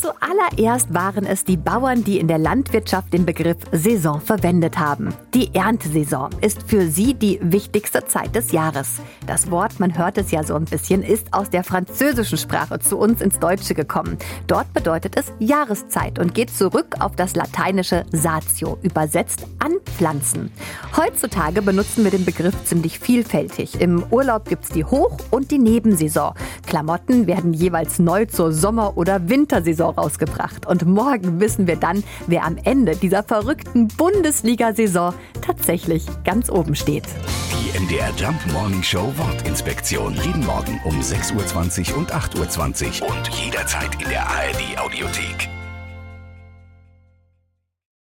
Zuallererst waren es die Bauern, die in der Landwirtschaft den Begriff Saison verwendet haben. Die Erntesaison ist für sie die wichtigste Zeit des Jahres. Das Wort, man hört es ja so ein bisschen, ist aus der französischen Sprache zu uns ins Deutsche gekommen. Dort bedeutet es Jahreszeit und geht zurück auf das lateinische Satio, übersetzt anpflanzen. Heutzutage benutzen wir den Begriff ziemlich vielfältig. Im Urlaub gibt's die Hoch- und die Nebensaison. Klamotten werden jeweils neu zur Sommer- oder Wintersaison rausgebracht. Und morgen wissen wir dann, wer am Ende dieser verrückten Bundesliga-Saison tatsächlich ganz oben steht. Die MDR Jump Morning Show Wortinspektion. Jeden Morgen um 6.20 Uhr und 8.20 Uhr und jederzeit in der ARD Audiothek.